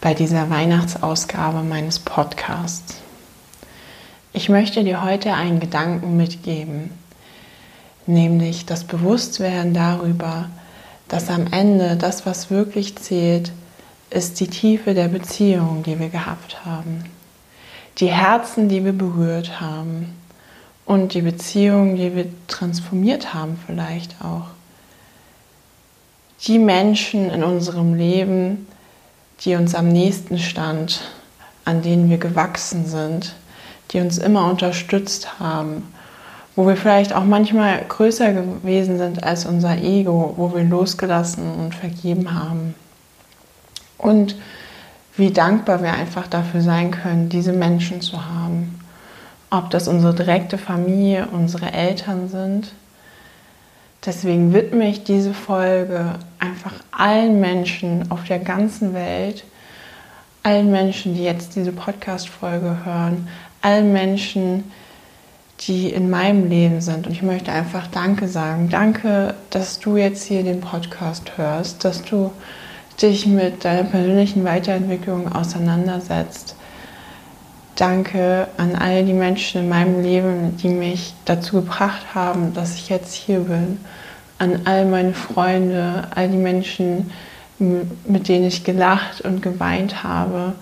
bei dieser Weihnachtsausgabe meines Podcasts. Ich möchte dir heute einen Gedanken mitgeben, nämlich das Bewusstwerden darüber, dass am Ende das, was wirklich zählt, ist die Tiefe der Beziehung, die wir gehabt haben, die Herzen, die wir berührt haben und die Beziehungen, die wir transformiert haben vielleicht auch. Die Menschen in unserem Leben, die uns am nächsten stand, an denen wir gewachsen sind, die uns immer unterstützt haben, wo wir vielleicht auch manchmal größer gewesen sind als unser Ego, wo wir losgelassen und vergeben haben. Und wie dankbar wir einfach dafür sein können, diese Menschen zu haben. Ob das unsere direkte Familie, unsere Eltern sind, Deswegen widme ich diese Folge einfach allen Menschen auf der ganzen Welt, allen Menschen, die jetzt diese Podcast-Folge hören, allen Menschen, die in meinem Leben sind. Und ich möchte einfach Danke sagen. Danke, dass du jetzt hier den Podcast hörst, dass du dich mit deiner persönlichen Weiterentwicklung auseinandersetzt. Danke an all die Menschen in meinem Leben, die mich dazu gebracht haben, dass ich jetzt hier bin. An all meine Freunde, all die Menschen, mit denen ich gelacht und geweint habe.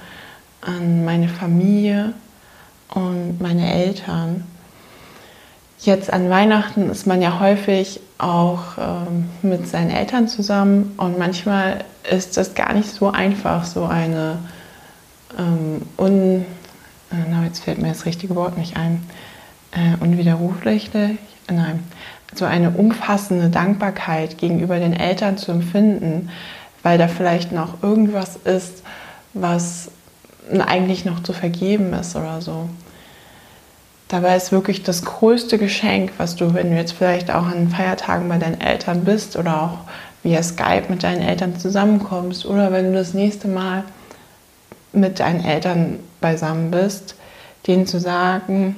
An meine Familie und meine Eltern. Jetzt an Weihnachten ist man ja häufig auch ähm, mit seinen Eltern zusammen und manchmal ist das gar nicht so einfach, so eine ähm, un na, jetzt fällt mir das richtige Wort nicht ein, äh, unwiderruflich, nein, so eine umfassende Dankbarkeit gegenüber den Eltern zu empfinden, weil da vielleicht noch irgendwas ist, was eigentlich noch zu vergeben ist oder so. Dabei ist wirklich das größte Geschenk, was du, wenn du jetzt vielleicht auch an Feiertagen bei deinen Eltern bist oder auch via Skype mit deinen Eltern zusammenkommst oder wenn du das nächste Mal mit deinen Eltern beisammen bist, denen zu sagen,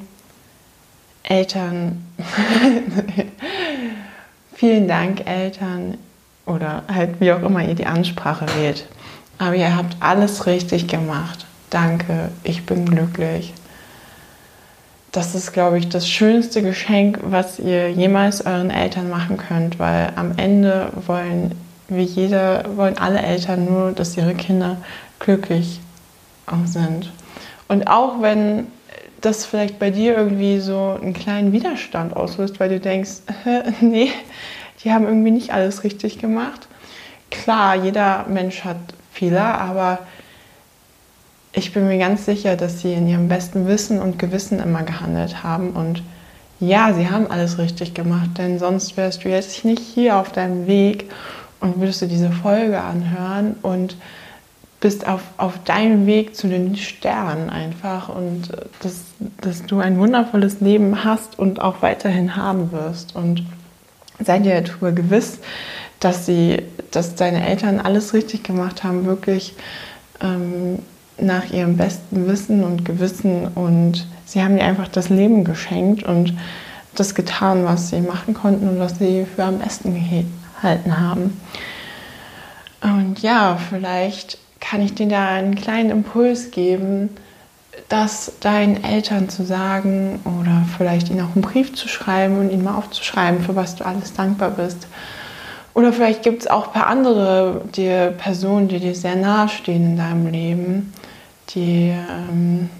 Eltern, vielen Dank Eltern oder halt wie auch immer ihr die Ansprache wählt. Aber ihr habt alles richtig gemacht. Danke, ich bin glücklich. Das ist, glaube ich, das schönste Geschenk, was ihr jemals euren Eltern machen könnt, weil am Ende wollen wie jeder, wollen alle Eltern nur, dass ihre Kinder glücklich sind. Und auch wenn das vielleicht bei dir irgendwie so einen kleinen Widerstand auslöst, weil du denkst, nee, die haben irgendwie nicht alles richtig gemacht. Klar, jeder Mensch hat Fehler, aber ich bin mir ganz sicher, dass sie in ihrem besten Wissen und Gewissen immer gehandelt haben. Und ja, sie haben alles richtig gemacht, denn sonst wärst du jetzt nicht hier auf deinem Weg und würdest du diese Folge anhören und bist auf, auf deinem Weg zu den Sternen einfach und äh, dass, dass du ein wundervolles Leben hast und auch weiterhin haben wirst. Und sei dir darüber gewiss, dass sie, dass deine Eltern alles richtig gemacht haben, wirklich ähm, nach ihrem besten Wissen und Gewissen und sie haben dir einfach das Leben geschenkt und das getan, was sie machen konnten und was sie für am besten gehalten haben. Und ja, vielleicht kann ich dir da einen kleinen Impuls geben, das deinen Eltern zu sagen oder vielleicht ihnen auch einen Brief zu schreiben und ihnen mal aufzuschreiben, für was du alles dankbar bist. Oder vielleicht gibt es auch ein paar andere die Personen, die dir sehr nahe stehen in deinem Leben, die, ähm,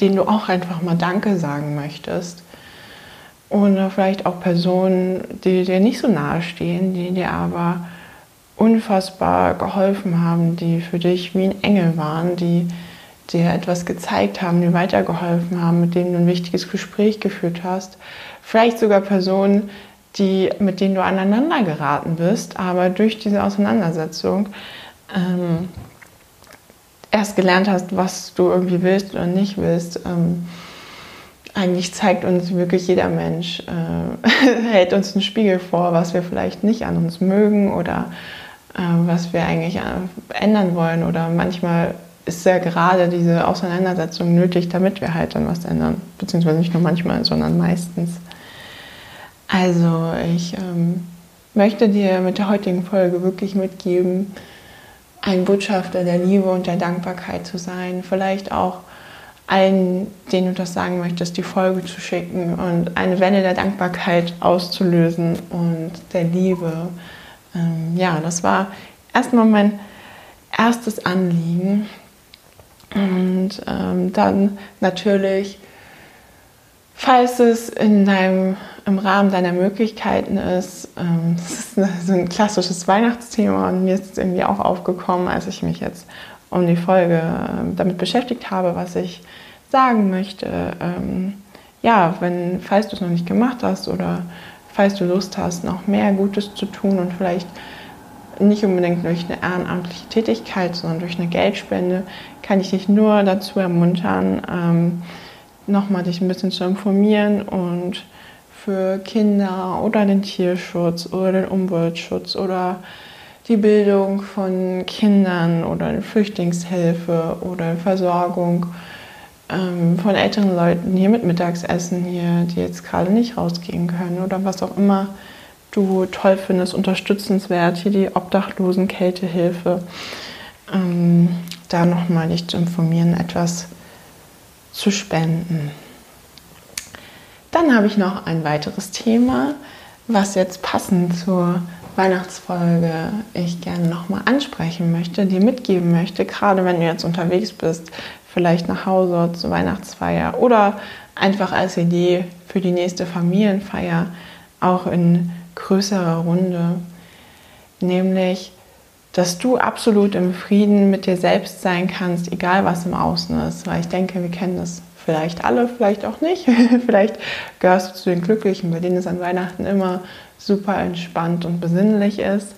denen du auch einfach mal Danke sagen möchtest. oder vielleicht auch Personen, die dir nicht so nahe stehen, die dir aber unfassbar geholfen haben, die für dich wie ein Engel waren, die dir etwas gezeigt haben, die weitergeholfen haben, mit denen du ein wichtiges Gespräch geführt hast. Vielleicht sogar Personen, die, mit denen du aneinander geraten bist, aber durch diese Auseinandersetzung ähm, erst gelernt hast, was du irgendwie willst oder nicht willst. Ähm, eigentlich zeigt uns wirklich jeder Mensch, äh, hält uns einen Spiegel vor, was wir vielleicht nicht an uns mögen oder was wir eigentlich äh, ändern wollen. Oder manchmal ist ja gerade diese Auseinandersetzung nötig, damit wir halt dann was ändern. Beziehungsweise nicht nur manchmal, sondern meistens. Also ich ähm, möchte dir mit der heutigen Folge wirklich mitgeben, ein Botschafter der Liebe und der Dankbarkeit zu sein. Vielleicht auch allen, denen du das sagen möchtest, die Folge zu schicken und eine Welle der Dankbarkeit auszulösen und der Liebe. Ähm, ja, das war erstmal mein erstes Anliegen. Und ähm, dann natürlich, falls es in deinem, im Rahmen deiner Möglichkeiten ist, ähm, das ist eine, so ein klassisches Weihnachtsthema und mir ist es irgendwie auch aufgekommen, als ich mich jetzt um die Folge ähm, damit beschäftigt habe, was ich sagen möchte. Ähm, ja, wenn, falls du es noch nicht gemacht hast oder falls du Lust hast, noch mehr Gutes zu tun und vielleicht nicht unbedingt durch eine ehrenamtliche Tätigkeit, sondern durch eine Geldspende, kann ich dich nur dazu ermuntern, ähm, nochmal dich ein bisschen zu informieren und für Kinder oder den Tierschutz oder den Umweltschutz oder die Bildung von Kindern oder Flüchtlingshilfe oder Versorgung ähm, von älteren Leuten hier mit Mittagsessen hier, die jetzt gerade nicht rausgehen können oder was auch immer du toll findest, unterstützenswert, hier die Obdachlosen Kältehilfe, ähm, da nochmal dich zu informieren, etwas zu spenden. Dann habe ich noch ein weiteres Thema, was jetzt passend zur Weihnachtsfolge ich gerne nochmal ansprechen möchte, dir mitgeben möchte, gerade wenn du jetzt unterwegs bist, vielleicht nach Hause zur Weihnachtsfeier oder einfach als Idee für die nächste Familienfeier, auch in größerer Runde, nämlich, dass du absolut im Frieden mit dir selbst sein kannst, egal was im Außen ist, weil ich denke, wir kennen das vielleicht alle, vielleicht auch nicht. vielleicht gehörst du zu den Glücklichen, bei denen es an Weihnachten immer super entspannt und besinnlich ist.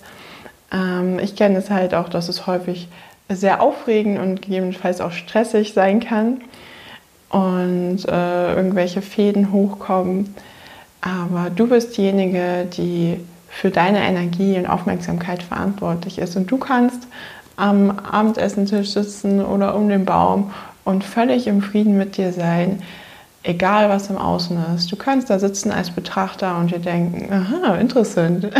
Ähm, ich kenne es halt auch, dass es häufig sehr aufregend und gegebenenfalls auch stressig sein kann und äh, irgendwelche Fäden hochkommen. Aber du bist diejenige, die für deine Energie und Aufmerksamkeit verantwortlich ist. Und du kannst am Abendessentisch sitzen oder um den Baum und völlig im Frieden mit dir sein, egal was im Außen ist. Du kannst da sitzen als Betrachter und dir denken, aha, interessant.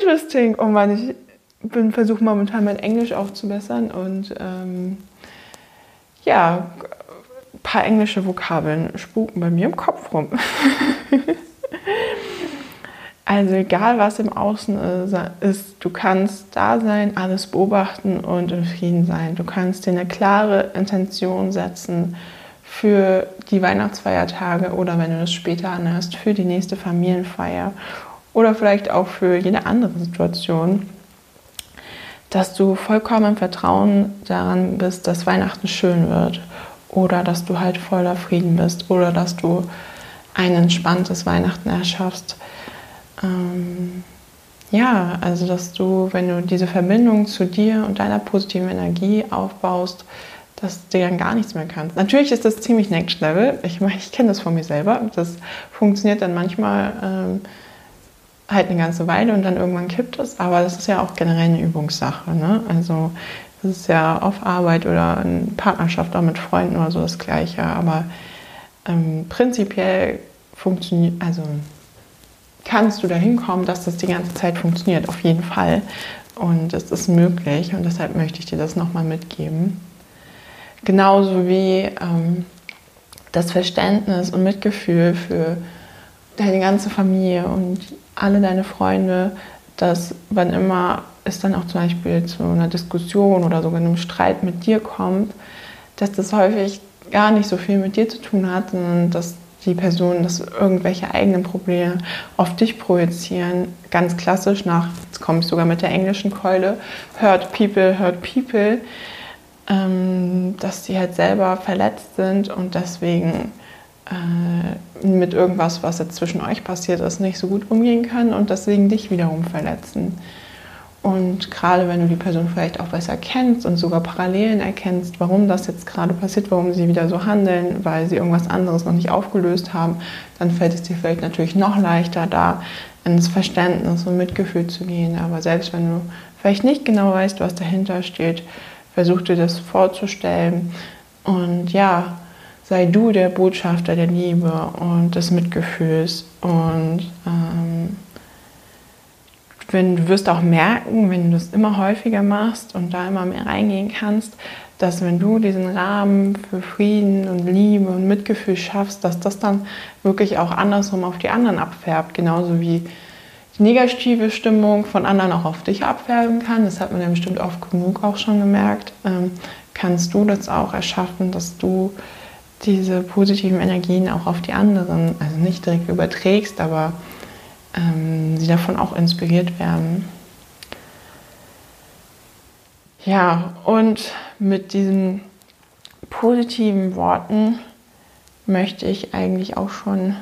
Interesting. Und man, ich bin versuche momentan mein Englisch aufzubessern und ähm, ja, ein paar englische Vokabeln spuken bei mir im Kopf rum. Also egal, was im Außen ist, du kannst da sein, alles beobachten und in Frieden sein. Du kannst dir eine klare Intention setzen für die Weihnachtsfeiertage oder wenn du das später anhörst, für die nächste Familienfeier oder vielleicht auch für jede andere Situation, dass du vollkommen im Vertrauen daran bist, dass Weihnachten schön wird oder dass du halt voller Frieden bist oder dass du ein entspanntes Weihnachten erschaffst ähm, ja, also dass du, wenn du diese Verbindung zu dir und deiner positiven Energie aufbaust, dass du dann gar nichts mehr kannst. Natürlich ist das ziemlich Next Level. Ich, ich kenne das von mir selber. Das funktioniert dann manchmal ähm, halt eine ganze Weile und dann irgendwann kippt es. Aber das ist ja auch generell eine Übungssache. Ne? Also das ist ja auf Arbeit oder in Partnerschaft auch mit Freunden oder so das Gleiche. Aber ähm, prinzipiell funktioniert, also kannst du dahin kommen, dass das die ganze Zeit funktioniert, auf jeden Fall. Und es ist möglich und deshalb möchte ich dir das nochmal mitgeben. Genauso wie ähm, das Verständnis und Mitgefühl für deine ganze Familie und alle deine Freunde, dass wann immer es dann auch zum Beispiel zu einer Diskussion oder sogar einem Streit mit dir kommt, dass das häufig gar nicht so viel mit dir zu tun hat, sondern dass die Personen dass irgendwelche eigenen Probleme auf dich projizieren. Ganz klassisch nach, jetzt komme ich sogar mit der englischen Keule, hurt people, hurt people, ähm, dass sie halt selber verletzt sind und deswegen äh, mit irgendwas, was jetzt zwischen euch passiert ist, nicht so gut umgehen können und deswegen dich wiederum verletzen. Und gerade wenn du die Person vielleicht auch besser kennst und sogar Parallelen erkennst, warum das jetzt gerade passiert, warum sie wieder so handeln, weil sie irgendwas anderes noch nicht aufgelöst haben, dann fällt es dir vielleicht natürlich noch leichter, da ins Verständnis und Mitgefühl zu gehen. Aber selbst wenn du vielleicht nicht genau weißt, was dahinter steht, versuch dir das vorzustellen. Und ja, sei du der Botschafter der Liebe und des Mitgefühls und ähm, wenn du wirst auch merken, wenn du es immer häufiger machst und da immer mehr reingehen kannst, dass wenn du diesen Rahmen für Frieden und Liebe und Mitgefühl schaffst, dass das dann wirklich auch andersrum auf die anderen abfärbt, genauso wie die negative Stimmung von anderen auch auf dich abfärben kann. Das hat man ja bestimmt oft genug auch schon gemerkt. Ähm, kannst du das auch erschaffen, dass du diese positiven Energien auch auf die anderen, also nicht direkt überträgst, aber ähm, sie davon auch inspiriert werden. Ja, und mit diesen positiven Worten möchte ich eigentlich auch schon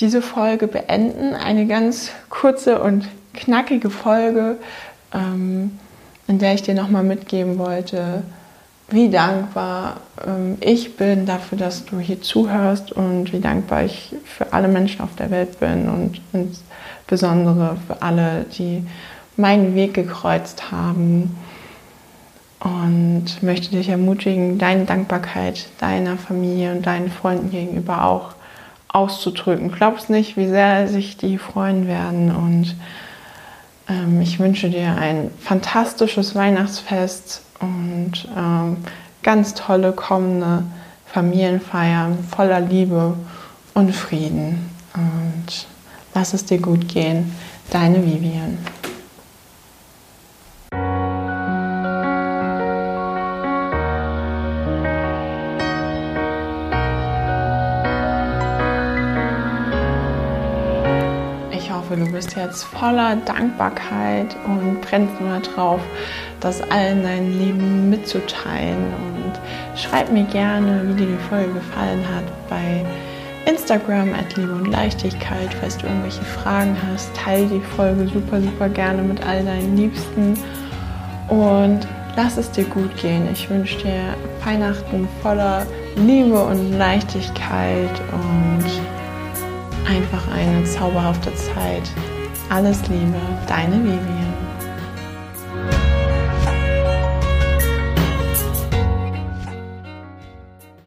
diese Folge beenden. Eine ganz kurze und knackige Folge, ähm, in der ich dir nochmal mitgeben wollte, wie dankbar ähm, ich bin dafür, dass du hier zuhörst und wie dankbar ich für alle Menschen auf der Welt bin und insbesondere für alle, die meinen Weg gekreuzt haben. Und möchte dich ermutigen, deine Dankbarkeit deiner Familie und deinen Freunden gegenüber auch auszudrücken. Glaubst nicht, wie sehr sich die freuen werden. Und ähm, ich wünsche dir ein fantastisches Weihnachtsfest und ähm, ganz tolle kommende Familienfeiern voller Liebe und Frieden. Und lass es dir gut gehen. Deine Vivian. Hoffe, du bist jetzt voller Dankbarkeit und brennst nur darauf, das allen deinen Lieben mitzuteilen. Und schreib mir gerne, wie dir die Folge gefallen hat bei Instagram at Liebe und Leichtigkeit. Falls du irgendwelche Fragen hast, teile die Folge super, super gerne mit all deinen Liebsten. Und lass es dir gut gehen. Ich wünsche dir Weihnachten voller Liebe und Leichtigkeit und einfach eine zauberhafte Zeit. Alles Liebe, deine Vivi.